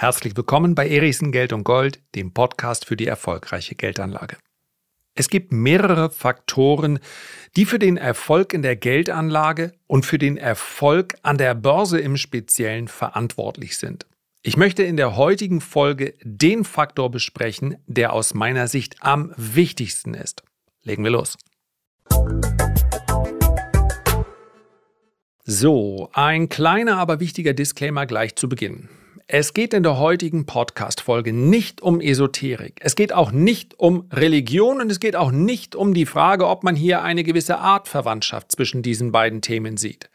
Herzlich willkommen bei Erichsen Geld und Gold, dem Podcast für die erfolgreiche Geldanlage. Es gibt mehrere Faktoren, die für den Erfolg in der Geldanlage und für den Erfolg an der Börse im Speziellen verantwortlich sind. Ich möchte in der heutigen Folge den Faktor besprechen, der aus meiner Sicht am wichtigsten ist. Legen wir los. So, ein kleiner, aber wichtiger Disclaimer gleich zu Beginn. Es geht in der heutigen Podcast-Folge nicht um Esoterik. Es geht auch nicht um Religion und es geht auch nicht um die Frage, ob man hier eine gewisse Art Verwandtschaft zwischen diesen beiden Themen sieht.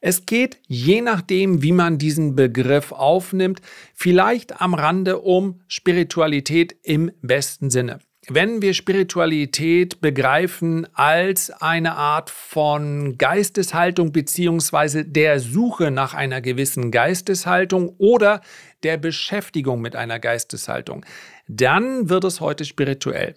Es geht, je nachdem, wie man diesen Begriff aufnimmt, vielleicht am Rande um Spiritualität im besten Sinne wenn wir Spiritualität begreifen als eine Art von Geisteshaltung beziehungsweise der Suche nach einer gewissen Geisteshaltung oder der Beschäftigung mit einer Geisteshaltung, dann wird es heute spirituell.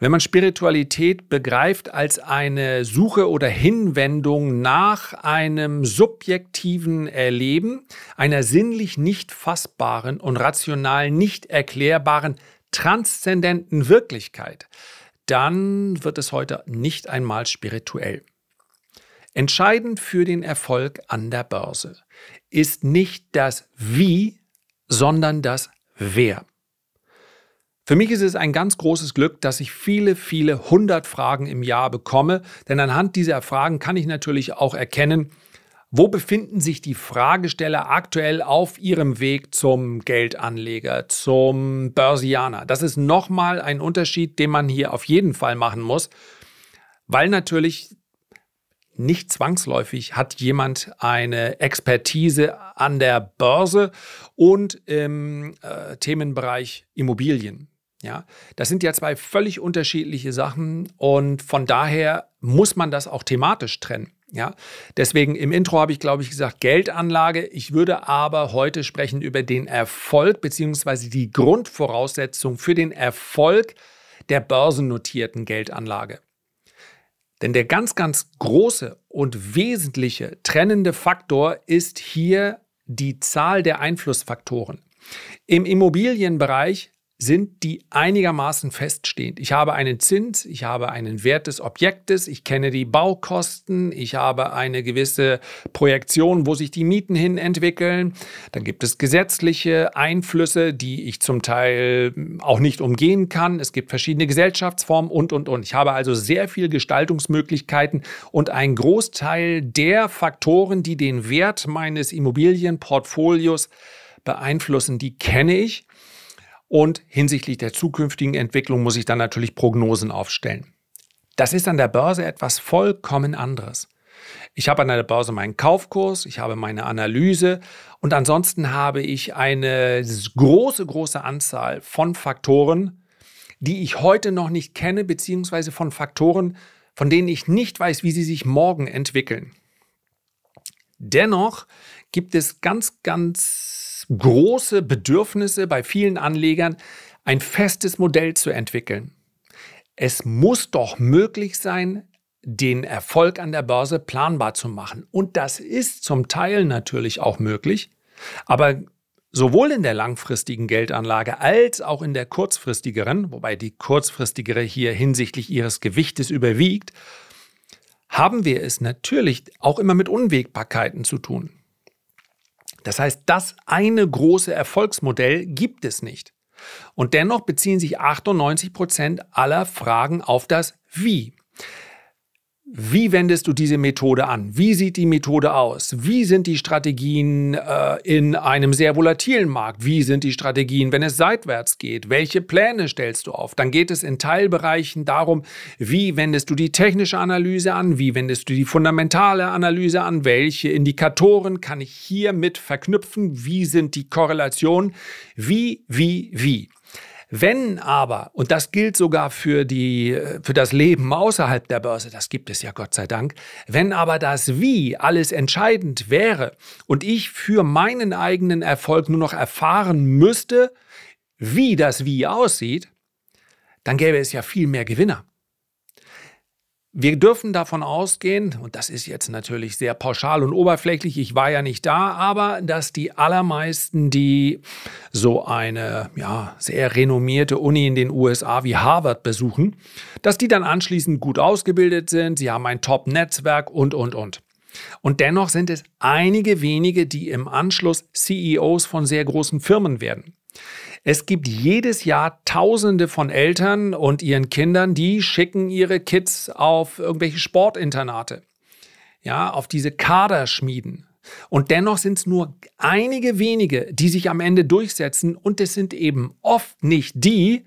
Wenn man Spiritualität begreift als eine Suche oder Hinwendung nach einem subjektiven Erleben, einer sinnlich nicht fassbaren und rational nicht erklärbaren transzendenten Wirklichkeit, dann wird es heute nicht einmal spirituell. Entscheidend für den Erfolg an der Börse ist nicht das Wie, sondern das Wer. Für mich ist es ein ganz großes Glück, dass ich viele, viele hundert Fragen im Jahr bekomme, denn anhand dieser Fragen kann ich natürlich auch erkennen, wo befinden sich die Fragesteller aktuell auf ihrem Weg zum Geldanleger, zum Börsianer? Das ist nochmal ein Unterschied, den man hier auf jeden Fall machen muss, weil natürlich nicht zwangsläufig hat jemand eine Expertise an der Börse und im äh, Themenbereich Immobilien. Ja, das sind ja zwei völlig unterschiedliche Sachen und von daher muss man das auch thematisch trennen. Ja, deswegen im Intro habe ich, glaube ich, gesagt Geldanlage. Ich würde aber heute sprechen über den Erfolg beziehungsweise die Grundvoraussetzung für den Erfolg der börsennotierten Geldanlage. Denn der ganz, ganz große und wesentliche trennende Faktor ist hier die Zahl der Einflussfaktoren. Im Immobilienbereich sind die einigermaßen feststehend. Ich habe einen Zins, ich habe einen Wert des Objektes, ich kenne die Baukosten, ich habe eine gewisse Projektion, wo sich die Mieten hin entwickeln. Dann gibt es gesetzliche Einflüsse, die ich zum Teil auch nicht umgehen kann. Es gibt verschiedene Gesellschaftsformen und, und, und. Ich habe also sehr viel Gestaltungsmöglichkeiten und ein Großteil der Faktoren, die den Wert meines Immobilienportfolios beeinflussen, die kenne ich. Und hinsichtlich der zukünftigen Entwicklung muss ich dann natürlich Prognosen aufstellen. Das ist an der Börse etwas vollkommen anderes. Ich habe an der Börse meinen Kaufkurs, ich habe meine Analyse und ansonsten habe ich eine große, große Anzahl von Faktoren, die ich heute noch nicht kenne, beziehungsweise von Faktoren, von denen ich nicht weiß, wie sie sich morgen entwickeln. Dennoch gibt es ganz, ganz große Bedürfnisse bei vielen Anlegern, ein festes Modell zu entwickeln. Es muss doch möglich sein, den Erfolg an der Börse planbar zu machen. Und das ist zum Teil natürlich auch möglich, aber sowohl in der langfristigen Geldanlage als auch in der kurzfristigeren, wobei die kurzfristigere hier hinsichtlich ihres Gewichtes überwiegt, haben wir es natürlich auch immer mit Unwägbarkeiten zu tun. Das heißt, das eine große Erfolgsmodell gibt es nicht. Und dennoch beziehen sich 98 Prozent aller Fragen auf das Wie. Wie wendest du diese Methode an? Wie sieht die Methode aus? Wie sind die Strategien äh, in einem sehr volatilen Markt? Wie sind die Strategien, wenn es seitwärts geht? Welche Pläne stellst du auf? Dann geht es in Teilbereichen darum, wie wendest du die technische Analyse an? Wie wendest du die fundamentale Analyse an? Welche Indikatoren kann ich hiermit verknüpfen? Wie sind die Korrelationen? Wie, wie, wie? Wenn aber, und das gilt sogar für, die, für das Leben außerhalb der Börse, das gibt es ja Gott sei Dank, wenn aber das Wie alles entscheidend wäre und ich für meinen eigenen Erfolg nur noch erfahren müsste, wie das Wie aussieht, dann gäbe es ja viel mehr Gewinner. Wir dürfen davon ausgehen, und das ist jetzt natürlich sehr pauschal und oberflächlich, ich war ja nicht da, aber dass die allermeisten, die so eine ja, sehr renommierte Uni in den USA wie Harvard besuchen, dass die dann anschließend gut ausgebildet sind, sie haben ein Top-Netzwerk und, und, und. Und dennoch sind es einige wenige, die im Anschluss CEOs von sehr großen Firmen werden. Es gibt jedes Jahr Tausende von Eltern und ihren Kindern, die schicken ihre Kids auf irgendwelche Sportinternate, ja, auf diese Kaderschmieden. Und dennoch sind es nur einige wenige, die sich am Ende durchsetzen und es sind eben oft nicht die,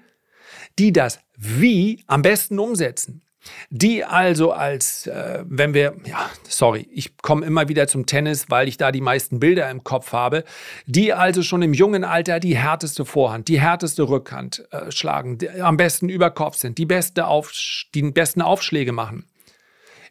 die das Wie am besten umsetzen. Die also als, äh, wenn wir, ja, sorry, ich komme immer wieder zum Tennis, weil ich da die meisten Bilder im Kopf habe, die also schon im jungen Alter die härteste Vorhand, die härteste Rückhand äh, schlagen, am besten über Kopf sind, die, beste die besten Aufschläge machen.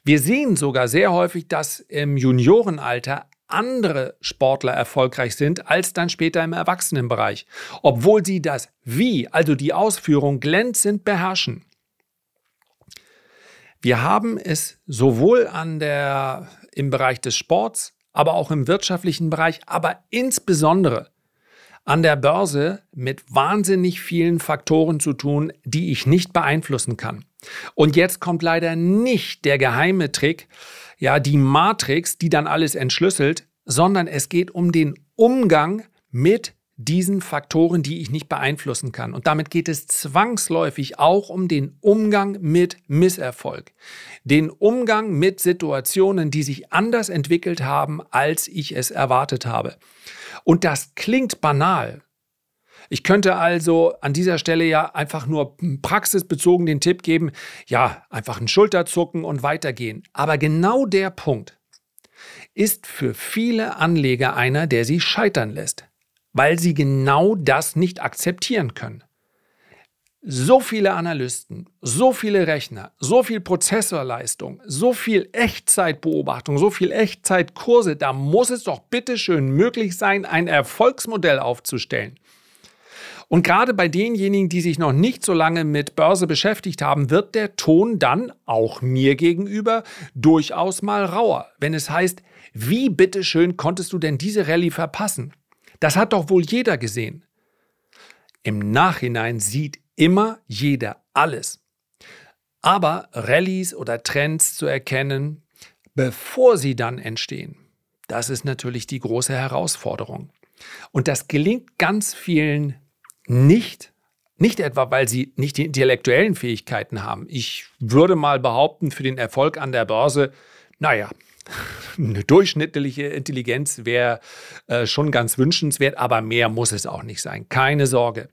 Wir sehen sogar sehr häufig, dass im Juniorenalter andere Sportler erfolgreich sind als dann später im Erwachsenenbereich, obwohl sie das Wie, also die Ausführung glänzend beherrschen. Wir haben es sowohl an der, im Bereich des Sports, aber auch im wirtschaftlichen Bereich, aber insbesondere an der Börse mit wahnsinnig vielen Faktoren zu tun, die ich nicht beeinflussen kann. Und jetzt kommt leider nicht der geheime Trick, ja, die Matrix, die dann alles entschlüsselt, sondern es geht um den Umgang mit diesen Faktoren, die ich nicht beeinflussen kann. Und damit geht es zwangsläufig auch um den Umgang mit Misserfolg. Den Umgang mit Situationen, die sich anders entwickelt haben, als ich es erwartet habe. Und das klingt banal. Ich könnte also an dieser Stelle ja einfach nur praxisbezogen den Tipp geben, ja, einfach ein Schulterzucken und weitergehen. Aber genau der Punkt ist für viele Anleger einer, der sie scheitern lässt weil sie genau das nicht akzeptieren können. So viele Analysten, so viele Rechner, so viel Prozessorleistung, so viel Echtzeitbeobachtung, so viel Echtzeitkurse, da muss es doch bitteschön möglich sein, ein Erfolgsmodell aufzustellen. Und gerade bei denjenigen, die sich noch nicht so lange mit Börse beschäftigt haben, wird der Ton dann auch mir gegenüber durchaus mal rauer, wenn es heißt, wie bitteschön konntest du denn diese Rallye verpassen? Das hat doch wohl jeder gesehen. Im Nachhinein sieht immer jeder alles. Aber Rallyes oder Trends zu erkennen, bevor sie dann entstehen, das ist natürlich die große Herausforderung. Und das gelingt ganz vielen nicht, nicht etwa, weil sie nicht die intellektuellen Fähigkeiten haben. Ich würde mal behaupten, für den Erfolg an der Börse, naja, eine durchschnittliche Intelligenz wäre äh, schon ganz wünschenswert, aber mehr muss es auch nicht sein. Keine Sorge.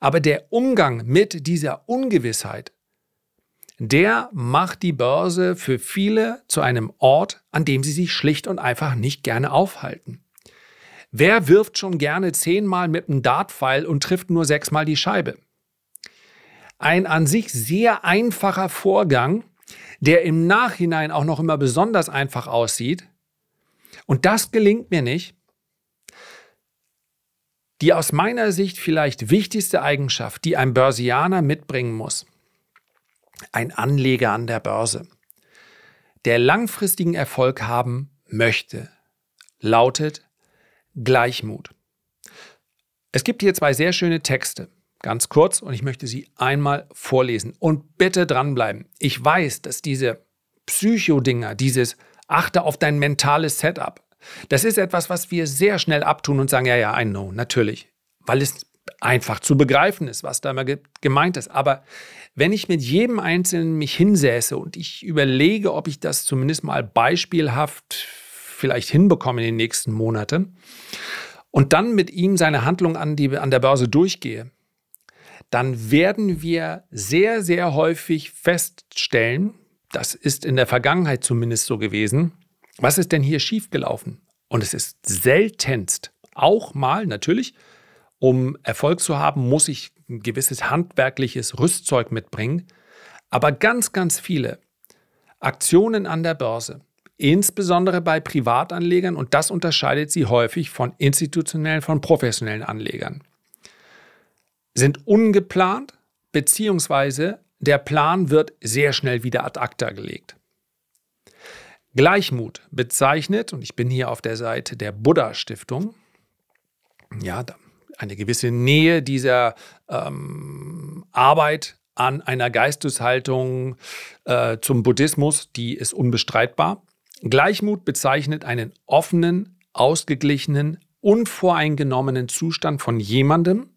Aber der Umgang mit dieser Ungewissheit, der macht die Börse für viele zu einem Ort, an dem sie sich schlicht und einfach nicht gerne aufhalten. Wer wirft schon gerne zehnmal mit einem Dartpfeil und trifft nur sechsmal die Scheibe? Ein an sich sehr einfacher Vorgang, der im Nachhinein auch noch immer besonders einfach aussieht, und das gelingt mir nicht, die aus meiner Sicht vielleicht wichtigste Eigenschaft, die ein Börsianer mitbringen muss, ein Anleger an der Börse, der langfristigen Erfolg haben möchte, lautet Gleichmut. Es gibt hier zwei sehr schöne Texte ganz kurz und ich möchte sie einmal vorlesen. Und bitte dranbleiben. Ich weiß, dass diese Psycho-Dinger, dieses achte auf dein mentales Setup, das ist etwas, was wir sehr schnell abtun und sagen, ja, ja, I know, natürlich, weil es einfach zu begreifen ist, was da immer gemeint ist. Aber wenn ich mit jedem Einzelnen mich hinsäße und ich überlege, ob ich das zumindest mal beispielhaft vielleicht hinbekomme in den nächsten Monaten und dann mit ihm seine Handlung an, die, an der Börse durchgehe, dann werden wir sehr, sehr häufig feststellen, das ist in der Vergangenheit zumindest so gewesen, was ist denn hier schiefgelaufen? Und es ist seltenst, auch mal natürlich, um Erfolg zu haben, muss ich ein gewisses handwerkliches Rüstzeug mitbringen. Aber ganz, ganz viele Aktionen an der Börse, insbesondere bei Privatanlegern, und das unterscheidet sie häufig von institutionellen, von professionellen Anlegern sind ungeplant beziehungsweise der Plan wird sehr schnell wieder ad acta gelegt. Gleichmut bezeichnet, und ich bin hier auf der Seite der Buddha Stiftung, ja, eine gewisse Nähe dieser ähm, Arbeit an einer Geisteshaltung äh, zum Buddhismus, die ist unbestreitbar. Gleichmut bezeichnet einen offenen, ausgeglichenen, unvoreingenommenen Zustand von jemandem,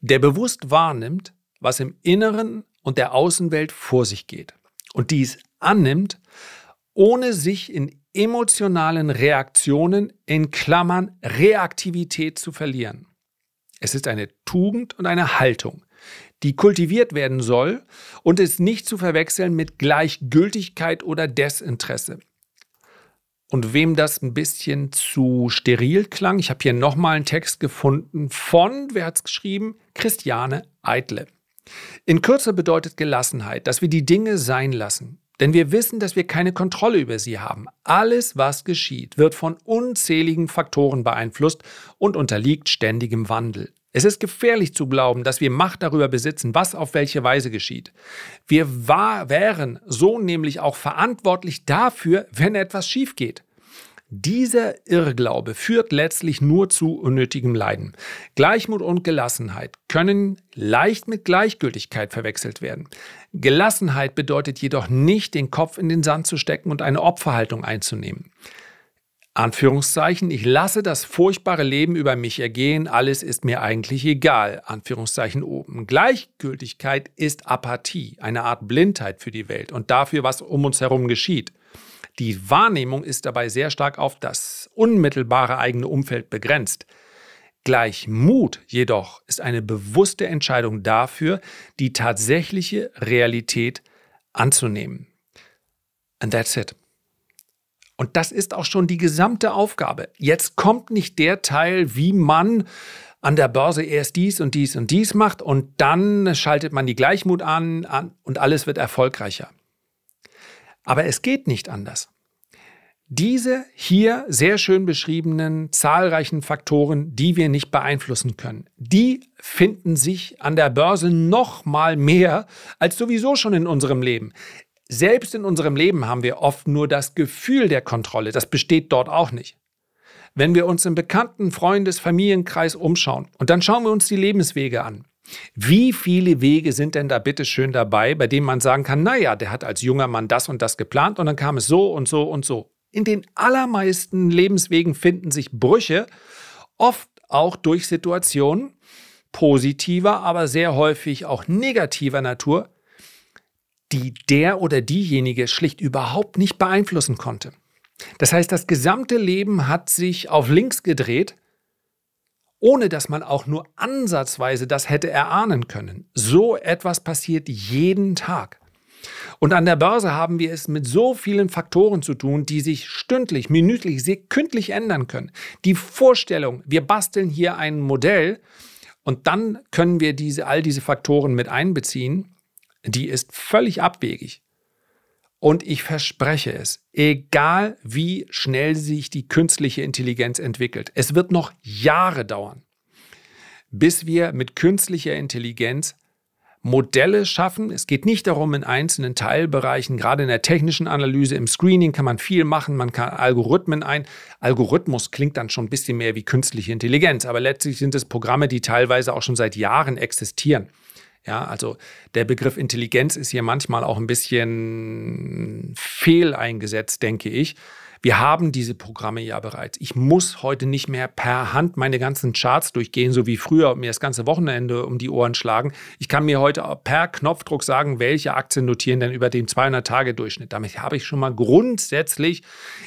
der bewusst wahrnimmt, was im Inneren und der Außenwelt vor sich geht und dies annimmt, ohne sich in emotionalen Reaktionen in Klammern Reaktivität zu verlieren. Es ist eine Tugend und eine Haltung, die kultiviert werden soll und ist nicht zu verwechseln mit Gleichgültigkeit oder Desinteresse. Und wem das ein bisschen zu steril klang, ich habe hier nochmal einen Text gefunden von, wer hat es geschrieben? Christiane Eitle. In Kürze bedeutet Gelassenheit, dass wir die Dinge sein lassen, denn wir wissen, dass wir keine Kontrolle über sie haben. Alles, was geschieht, wird von unzähligen Faktoren beeinflusst und unterliegt ständigem Wandel. Es ist gefährlich zu glauben, dass wir Macht darüber besitzen, was auf welche Weise geschieht. Wir war, wären so nämlich auch verantwortlich dafür, wenn etwas schief geht. Dieser Irrglaube führt letztlich nur zu unnötigem Leiden. Gleichmut und Gelassenheit können leicht mit Gleichgültigkeit verwechselt werden. Gelassenheit bedeutet jedoch nicht, den Kopf in den Sand zu stecken und eine Opferhaltung einzunehmen. Anführungszeichen, ich lasse das furchtbare Leben über mich ergehen, alles ist mir eigentlich egal, Anführungszeichen oben. Gleichgültigkeit ist Apathie, eine Art Blindheit für die Welt und dafür, was um uns herum geschieht. Die Wahrnehmung ist dabei sehr stark auf das unmittelbare eigene Umfeld begrenzt. Gleichmut jedoch ist eine bewusste Entscheidung dafür, die tatsächliche Realität anzunehmen. And that's it. Und das ist auch schon die gesamte Aufgabe. Jetzt kommt nicht der Teil, wie man an der Börse erst dies und dies und dies macht und dann schaltet man die Gleichmut an, an und alles wird erfolgreicher. Aber es geht nicht anders. Diese hier sehr schön beschriebenen zahlreichen Faktoren, die wir nicht beeinflussen können, die finden sich an der Börse noch mal mehr als sowieso schon in unserem Leben. Selbst in unserem Leben haben wir oft nur das Gefühl der Kontrolle. Das besteht dort auch nicht. Wenn wir uns im bekannten Freundes-, Familienkreis umschauen und dann schauen wir uns die Lebenswege an, wie viele Wege sind denn da bitte schön dabei, bei denen man sagen kann, naja, der hat als junger Mann das und das geplant und dann kam es so und so und so. In den allermeisten Lebenswegen finden sich Brüche, oft auch durch Situationen positiver, aber sehr häufig auch negativer Natur, die der oder diejenige schlicht überhaupt nicht beeinflussen konnte. Das heißt, das gesamte Leben hat sich auf links gedreht ohne dass man auch nur ansatzweise das hätte erahnen können. So etwas passiert jeden Tag. Und an der Börse haben wir es mit so vielen Faktoren zu tun, die sich stündlich, minütlich, sekündlich ändern können. Die Vorstellung, wir basteln hier ein Modell und dann können wir diese, all diese Faktoren mit einbeziehen, die ist völlig abwegig. Und ich verspreche es, egal wie schnell sich die künstliche Intelligenz entwickelt, es wird noch Jahre dauern, bis wir mit künstlicher Intelligenz Modelle schaffen. Es geht nicht darum, in einzelnen Teilbereichen, gerade in der technischen Analyse, im Screening kann man viel machen, man kann Algorithmen ein. Algorithmus klingt dann schon ein bisschen mehr wie künstliche Intelligenz, aber letztlich sind es Programme, die teilweise auch schon seit Jahren existieren. Ja, also der Begriff Intelligenz ist hier manchmal auch ein bisschen fehl eingesetzt, denke ich. Wir haben diese Programme ja bereits. Ich muss heute nicht mehr per Hand meine ganzen Charts durchgehen, so wie früher mir das ganze Wochenende um die Ohren schlagen. Ich kann mir heute per Knopfdruck sagen, welche Aktien notieren denn über den 200-Tage-Durchschnitt. Damit habe ich schon mal grundsätzlich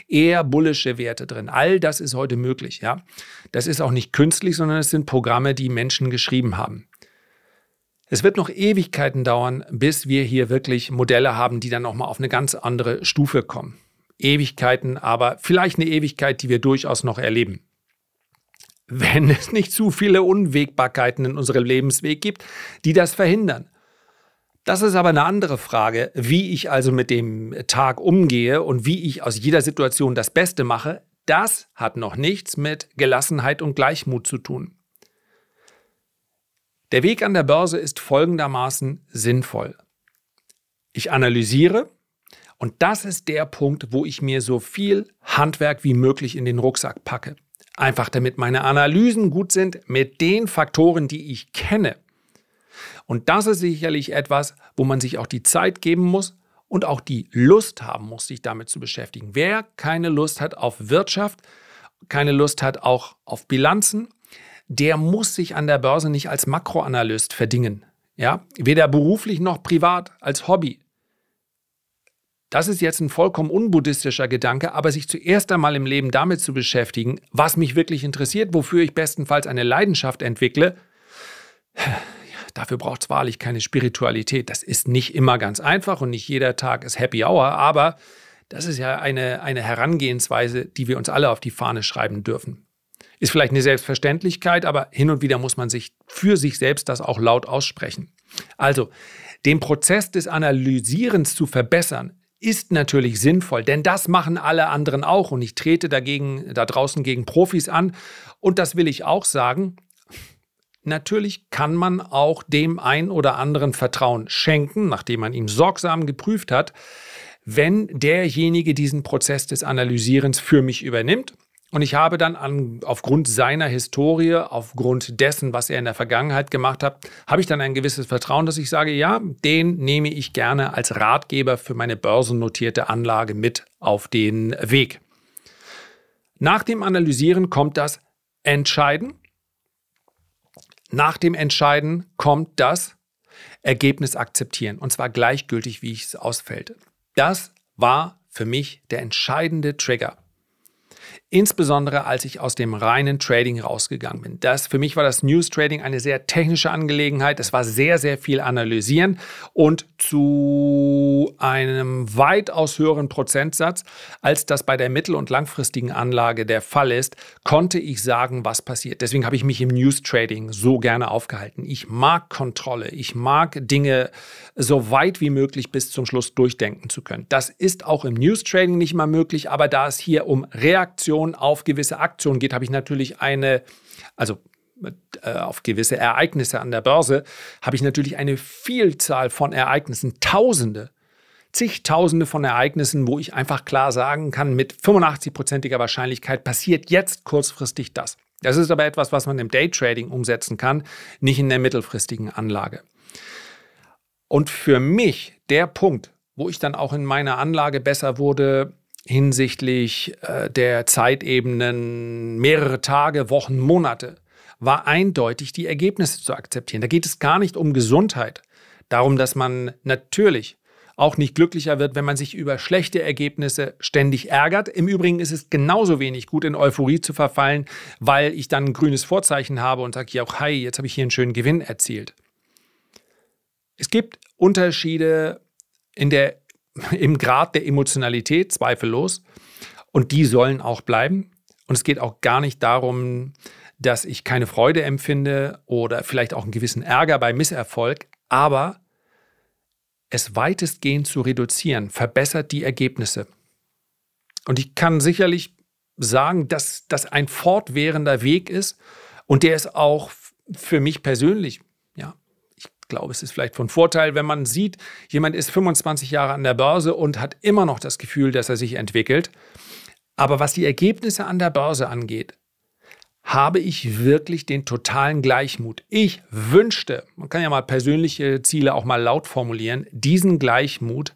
eher bullische Werte drin. All das ist heute möglich. Ja, das ist auch nicht künstlich, sondern es sind Programme, die Menschen geschrieben haben. Es wird noch Ewigkeiten dauern, bis wir hier wirklich Modelle haben, die dann nochmal auf eine ganz andere Stufe kommen. Ewigkeiten, aber vielleicht eine Ewigkeit, die wir durchaus noch erleben. Wenn es nicht zu viele Unwägbarkeiten in unserem Lebensweg gibt, die das verhindern. Das ist aber eine andere Frage, wie ich also mit dem Tag umgehe und wie ich aus jeder Situation das Beste mache. Das hat noch nichts mit Gelassenheit und Gleichmut zu tun. Der Weg an der Börse ist folgendermaßen sinnvoll. Ich analysiere und das ist der Punkt, wo ich mir so viel Handwerk wie möglich in den Rucksack packe. Einfach damit meine Analysen gut sind mit den Faktoren, die ich kenne. Und das ist sicherlich etwas, wo man sich auch die Zeit geben muss und auch die Lust haben muss, sich damit zu beschäftigen. Wer keine Lust hat auf Wirtschaft, keine Lust hat auch auf Bilanzen, der muss sich an der Börse nicht als Makroanalyst verdingen. Ja, weder beruflich noch privat als Hobby. Das ist jetzt ein vollkommen unbuddhistischer Gedanke, aber sich zuerst einmal im Leben damit zu beschäftigen, was mich wirklich interessiert, wofür ich bestenfalls eine Leidenschaft entwickle, dafür braucht es wahrlich keine Spiritualität. Das ist nicht immer ganz einfach und nicht jeder Tag ist Happy Hour, aber das ist ja eine, eine Herangehensweise, die wir uns alle auf die Fahne schreiben dürfen. Ist vielleicht eine Selbstverständlichkeit, aber hin und wieder muss man sich für sich selbst das auch laut aussprechen. Also, den Prozess des Analysierens zu verbessern, ist natürlich sinnvoll, denn das machen alle anderen auch und ich trete dagegen da draußen gegen Profis an und das will ich auch sagen. Natürlich kann man auch dem ein oder anderen Vertrauen schenken, nachdem man ihn sorgsam geprüft hat, wenn derjenige diesen Prozess des Analysierens für mich übernimmt und ich habe dann an, aufgrund seiner Historie, aufgrund dessen, was er in der Vergangenheit gemacht hat, habe ich dann ein gewisses Vertrauen, dass ich sage, ja, den nehme ich gerne als Ratgeber für meine börsennotierte Anlage mit auf den Weg. Nach dem Analysieren kommt das Entscheiden. Nach dem Entscheiden kommt das Ergebnis akzeptieren. Und zwar gleichgültig, wie es ausfällt. Das war für mich der entscheidende Trigger. Insbesondere als ich aus dem reinen Trading rausgegangen bin. Das, für mich war das News Trading eine sehr technische Angelegenheit. Es war sehr, sehr viel analysieren und zu einem weitaus höheren Prozentsatz, als das bei der mittel- und langfristigen Anlage der Fall ist, konnte ich sagen, was passiert. Deswegen habe ich mich im News Trading so gerne aufgehalten. Ich mag Kontrolle. Ich mag Dinge so weit wie möglich bis zum Schluss durchdenken zu können. Das ist auch im News Trading nicht mal möglich, aber da es hier um Reaktion Reaktion auf gewisse Aktionen geht, habe ich natürlich eine, also äh, auf gewisse Ereignisse an der Börse, habe ich natürlich eine Vielzahl von Ereignissen, Tausende, zigtausende von Ereignissen, wo ich einfach klar sagen kann, mit 85-prozentiger Wahrscheinlichkeit passiert jetzt kurzfristig das. Das ist aber etwas, was man im Daytrading umsetzen kann, nicht in der mittelfristigen Anlage. Und für mich der Punkt, wo ich dann auch in meiner Anlage besser wurde, hinsichtlich äh, der Zeitebenen mehrere Tage, Wochen, Monate, war eindeutig die Ergebnisse zu akzeptieren. Da geht es gar nicht um Gesundheit, darum, dass man natürlich auch nicht glücklicher wird, wenn man sich über schlechte Ergebnisse ständig ärgert. Im Übrigen ist es genauso wenig gut, in Euphorie zu verfallen, weil ich dann ein grünes Vorzeichen habe und sage, ja, auch, hi, jetzt habe ich hier einen schönen Gewinn erzielt. Es gibt Unterschiede in der im Grad der Emotionalität, zweifellos. Und die sollen auch bleiben. Und es geht auch gar nicht darum, dass ich keine Freude empfinde oder vielleicht auch einen gewissen Ärger bei Misserfolg, aber es weitestgehend zu reduzieren, verbessert die Ergebnisse. Und ich kann sicherlich sagen, dass das ein fortwährender Weg ist und der ist auch für mich persönlich glaube, es ist vielleicht von Vorteil, wenn man sieht, jemand ist 25 Jahre an der Börse und hat immer noch das Gefühl, dass er sich entwickelt. Aber was die Ergebnisse an der Börse angeht, habe ich wirklich den totalen Gleichmut. Ich wünschte, man kann ja mal persönliche Ziele auch mal laut formulieren, diesen Gleichmut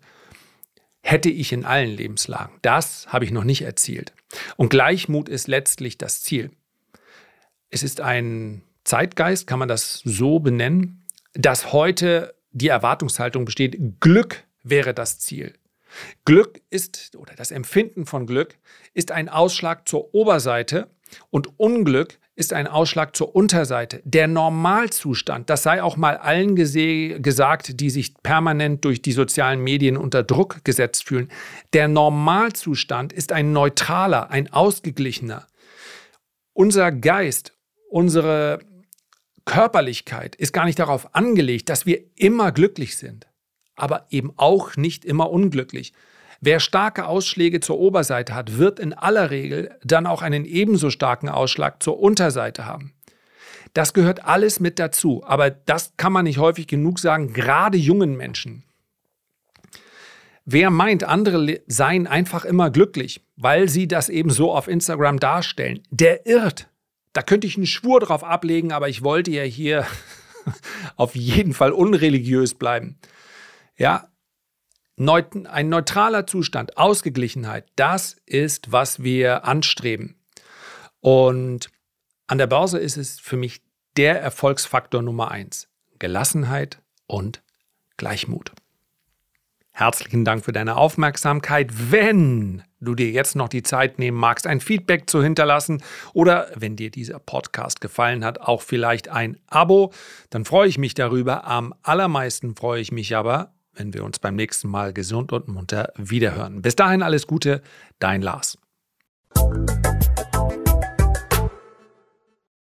hätte ich in allen Lebenslagen. Das habe ich noch nicht erzielt. Und Gleichmut ist letztlich das Ziel. Es ist ein Zeitgeist, kann man das so benennen, dass heute die Erwartungshaltung besteht, Glück wäre das Ziel. Glück ist, oder das Empfinden von Glück ist ein Ausschlag zur Oberseite und Unglück ist ein Ausschlag zur Unterseite. Der Normalzustand, das sei auch mal allen gesagt, die sich permanent durch die sozialen Medien unter Druck gesetzt fühlen, der Normalzustand ist ein neutraler, ein ausgeglichener. Unser Geist, unsere Körperlichkeit ist gar nicht darauf angelegt, dass wir immer glücklich sind, aber eben auch nicht immer unglücklich. Wer starke Ausschläge zur Oberseite hat, wird in aller Regel dann auch einen ebenso starken Ausschlag zur Unterseite haben. Das gehört alles mit dazu, aber das kann man nicht häufig genug sagen, gerade jungen Menschen. Wer meint, andere seien einfach immer glücklich, weil sie das eben so auf Instagram darstellen, der irrt. Da könnte ich einen Schwur drauf ablegen, aber ich wollte ja hier auf jeden Fall unreligiös bleiben. Ja, ein neutraler Zustand, Ausgeglichenheit, das ist, was wir anstreben. Und an der Börse ist es für mich der Erfolgsfaktor Nummer eins. Gelassenheit und Gleichmut. Herzlichen Dank für deine Aufmerksamkeit. Wenn du dir jetzt noch die Zeit nehmen magst, ein Feedback zu hinterlassen oder wenn dir dieser Podcast gefallen hat, auch vielleicht ein Abo, dann freue ich mich darüber. Am allermeisten freue ich mich aber, wenn wir uns beim nächsten Mal gesund und munter wiederhören. Bis dahin alles Gute, dein Lars.